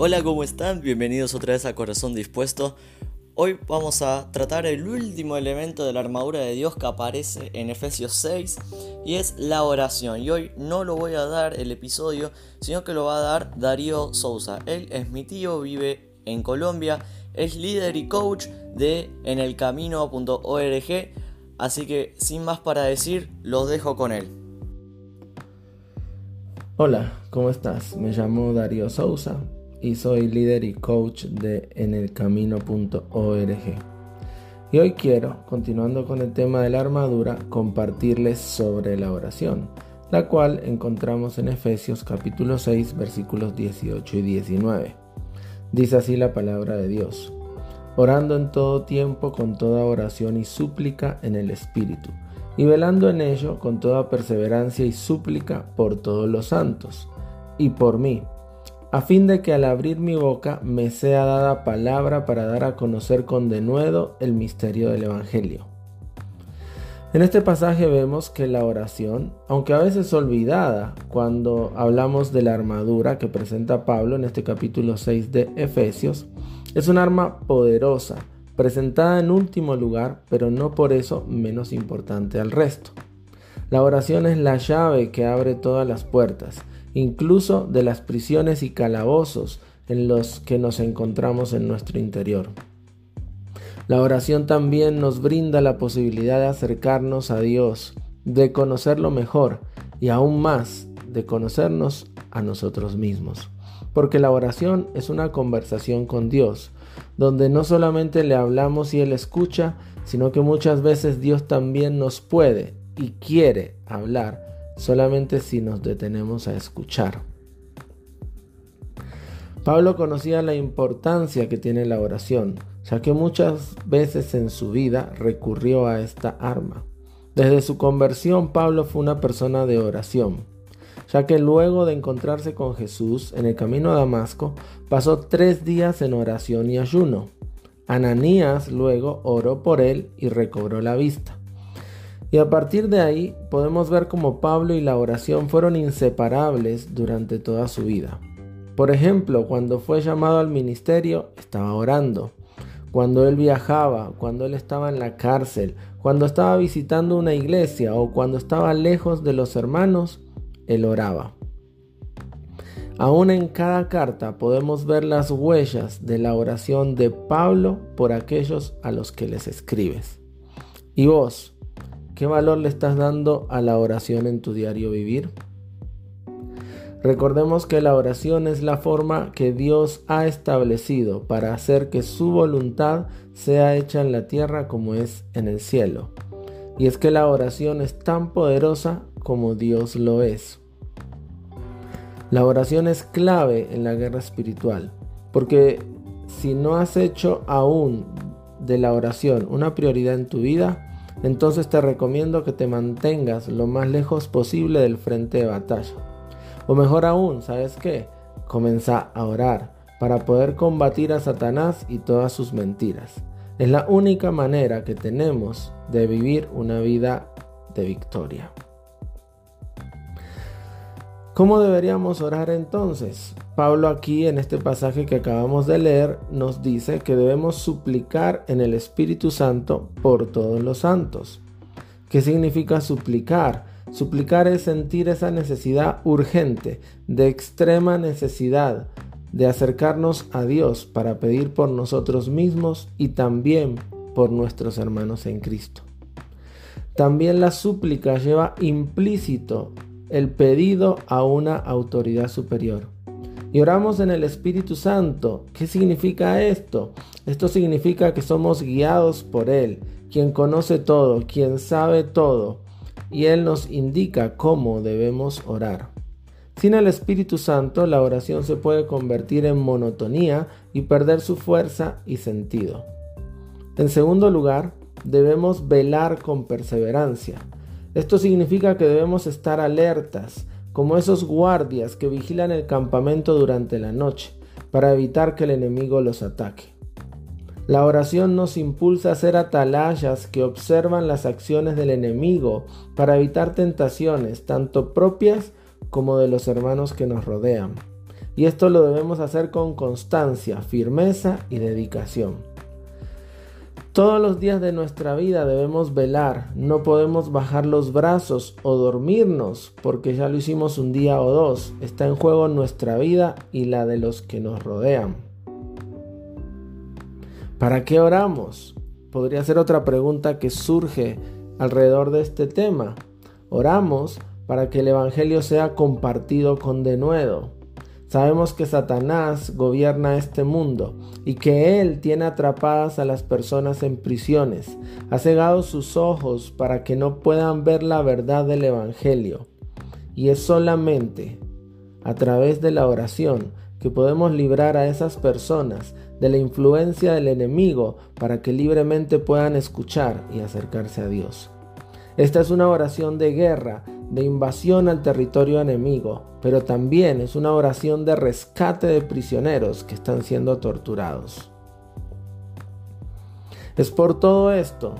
Hola, ¿cómo están? Bienvenidos otra vez a Corazón Dispuesto. Hoy vamos a tratar el último elemento de la armadura de Dios que aparece en Efesios 6 y es la oración. Y hoy no lo voy a dar el episodio, sino que lo va a dar Darío Sousa. Él es mi tío, vive en Colombia, es líder y coach de enelcamino.org. Así que sin más para decir, los dejo con él. Hola, ¿cómo estás? Me llamo Darío Sousa y soy líder y coach de enelcamino.org. Y hoy quiero, continuando con el tema de la armadura, compartirles sobre la oración, la cual encontramos en Efesios capítulo 6 versículos 18 y 19. Dice así la palabra de Dios, orando en todo tiempo con toda oración y súplica en el Espíritu, y velando en ello con toda perseverancia y súplica por todos los santos, y por mí, a fin de que al abrir mi boca me sea dada palabra para dar a conocer con denuedo el misterio del Evangelio. En este pasaje vemos que la oración, aunque a veces olvidada cuando hablamos de la armadura que presenta Pablo en este capítulo 6 de Efesios, es un arma poderosa, presentada en último lugar, pero no por eso menos importante al resto. La oración es la llave que abre todas las puertas incluso de las prisiones y calabozos en los que nos encontramos en nuestro interior. La oración también nos brinda la posibilidad de acercarnos a Dios, de conocerlo mejor y aún más de conocernos a nosotros mismos. Porque la oración es una conversación con Dios, donde no solamente le hablamos y Él escucha, sino que muchas veces Dios también nos puede y quiere hablar solamente si nos detenemos a escuchar. Pablo conocía la importancia que tiene la oración, ya que muchas veces en su vida recurrió a esta arma. Desde su conversión, Pablo fue una persona de oración, ya que luego de encontrarse con Jesús en el camino a Damasco, pasó tres días en oración y ayuno. Ananías luego oró por él y recobró la vista. Y a partir de ahí podemos ver cómo Pablo y la oración fueron inseparables durante toda su vida. Por ejemplo, cuando fue llamado al ministerio, estaba orando. Cuando él viajaba, cuando él estaba en la cárcel, cuando estaba visitando una iglesia o cuando estaba lejos de los hermanos, él oraba. Aún en cada carta podemos ver las huellas de la oración de Pablo por aquellos a los que les escribes. Y vos, ¿Qué valor le estás dando a la oración en tu diario vivir? Recordemos que la oración es la forma que Dios ha establecido para hacer que su voluntad sea hecha en la tierra como es en el cielo. Y es que la oración es tan poderosa como Dios lo es. La oración es clave en la guerra espiritual, porque si no has hecho aún de la oración una prioridad en tu vida, entonces te recomiendo que te mantengas lo más lejos posible del frente de batalla. O mejor aún, ¿sabes qué? Comenzá a orar para poder combatir a Satanás y todas sus mentiras. Es la única manera que tenemos de vivir una vida de victoria. ¿Cómo deberíamos orar entonces? Pablo aquí en este pasaje que acabamos de leer nos dice que debemos suplicar en el Espíritu Santo por todos los santos. ¿Qué significa suplicar? Suplicar es sentir esa necesidad urgente, de extrema necesidad, de acercarnos a Dios para pedir por nosotros mismos y también por nuestros hermanos en Cristo. También la súplica lleva implícito el pedido a una autoridad superior. Y oramos en el Espíritu Santo. ¿Qué significa esto? Esto significa que somos guiados por Él, quien conoce todo, quien sabe todo, y Él nos indica cómo debemos orar. Sin el Espíritu Santo, la oración se puede convertir en monotonía y perder su fuerza y sentido. En segundo lugar, debemos velar con perseverancia. Esto significa que debemos estar alertas, como esos guardias que vigilan el campamento durante la noche, para evitar que el enemigo los ataque. La oración nos impulsa a ser atalayas que observan las acciones del enemigo para evitar tentaciones, tanto propias como de los hermanos que nos rodean. Y esto lo debemos hacer con constancia, firmeza y dedicación. Todos los días de nuestra vida debemos velar, no podemos bajar los brazos o dormirnos porque ya lo hicimos un día o dos. Está en juego nuestra vida y la de los que nos rodean. ¿Para qué oramos? Podría ser otra pregunta que surge alrededor de este tema. Oramos para que el Evangelio sea compartido con denuedo. Sabemos que Satanás gobierna este mundo y que Él tiene atrapadas a las personas en prisiones. Ha cegado sus ojos para que no puedan ver la verdad del Evangelio. Y es solamente a través de la oración que podemos librar a esas personas de la influencia del enemigo para que libremente puedan escuchar y acercarse a Dios. Esta es una oración de guerra de invasión al territorio enemigo, pero también es una oración de rescate de prisioneros que están siendo torturados. Es por todo esto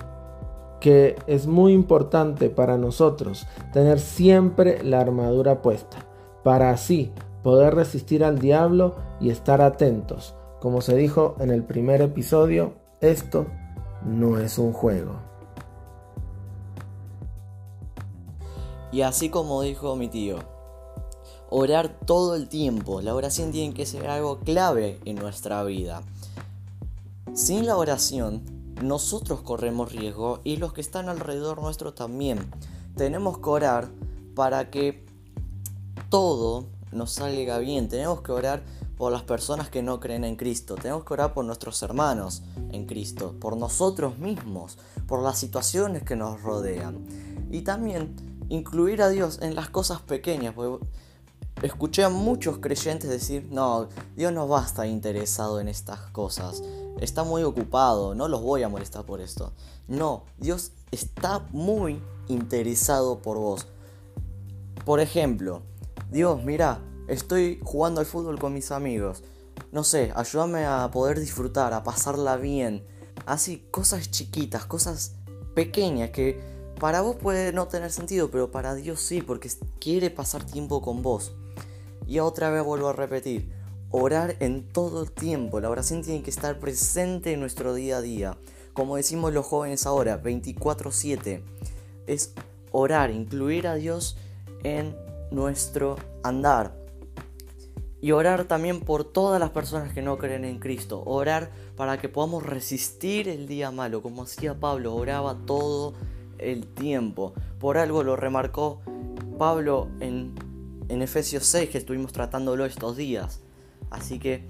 que es muy importante para nosotros tener siempre la armadura puesta, para así poder resistir al diablo y estar atentos. Como se dijo en el primer episodio, esto no es un juego. Y así como dijo mi tío, orar todo el tiempo. La oración tiene que ser algo clave en nuestra vida. Sin la oración, nosotros corremos riesgo y los que están alrededor nuestro también. Tenemos que orar para que todo nos salga bien. Tenemos que orar por las personas que no creen en Cristo. Tenemos que orar por nuestros hermanos en Cristo, por nosotros mismos, por las situaciones que nos rodean. Y también incluir a Dios en las cosas pequeñas. Escuché a muchos creyentes decir, no, Dios no va a estar interesado en estas cosas. Está muy ocupado, no los voy a molestar por esto. No, Dios está muy interesado por vos. Por ejemplo, Dios, mira, estoy jugando al fútbol con mis amigos. No sé, ayúdame a poder disfrutar, a pasarla bien. Así, cosas chiquitas, cosas pequeñas que para vos puede no tener sentido, pero para Dios sí, porque quiere pasar tiempo con vos. Y otra vez vuelvo a repetir, orar en todo el tiempo. La oración tiene que estar presente en nuestro día a día. Como decimos los jóvenes ahora, 24/7. Es orar, incluir a Dios en nuestro andar. Y orar también por todas las personas que no creen en Cristo. Orar para que podamos resistir el día malo. Como hacía Pablo, oraba todo el tiempo. Por algo lo remarcó Pablo en, en Efesios 6 que estuvimos tratándolo estos días. Así que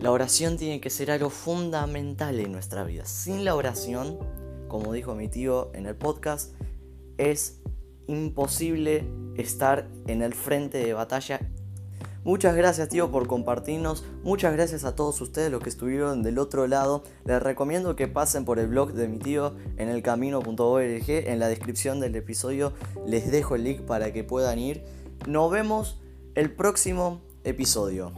la oración tiene que ser algo fundamental en nuestra vida. Sin la oración, como dijo mi tío en el podcast, es imposible estar en el frente de batalla Muchas gracias tío por compartirnos, muchas gracias a todos ustedes los que estuvieron del otro lado. Les recomiendo que pasen por el blog de mi tío en elcamino.org. En la descripción del episodio les dejo el link para que puedan ir. Nos vemos el próximo episodio.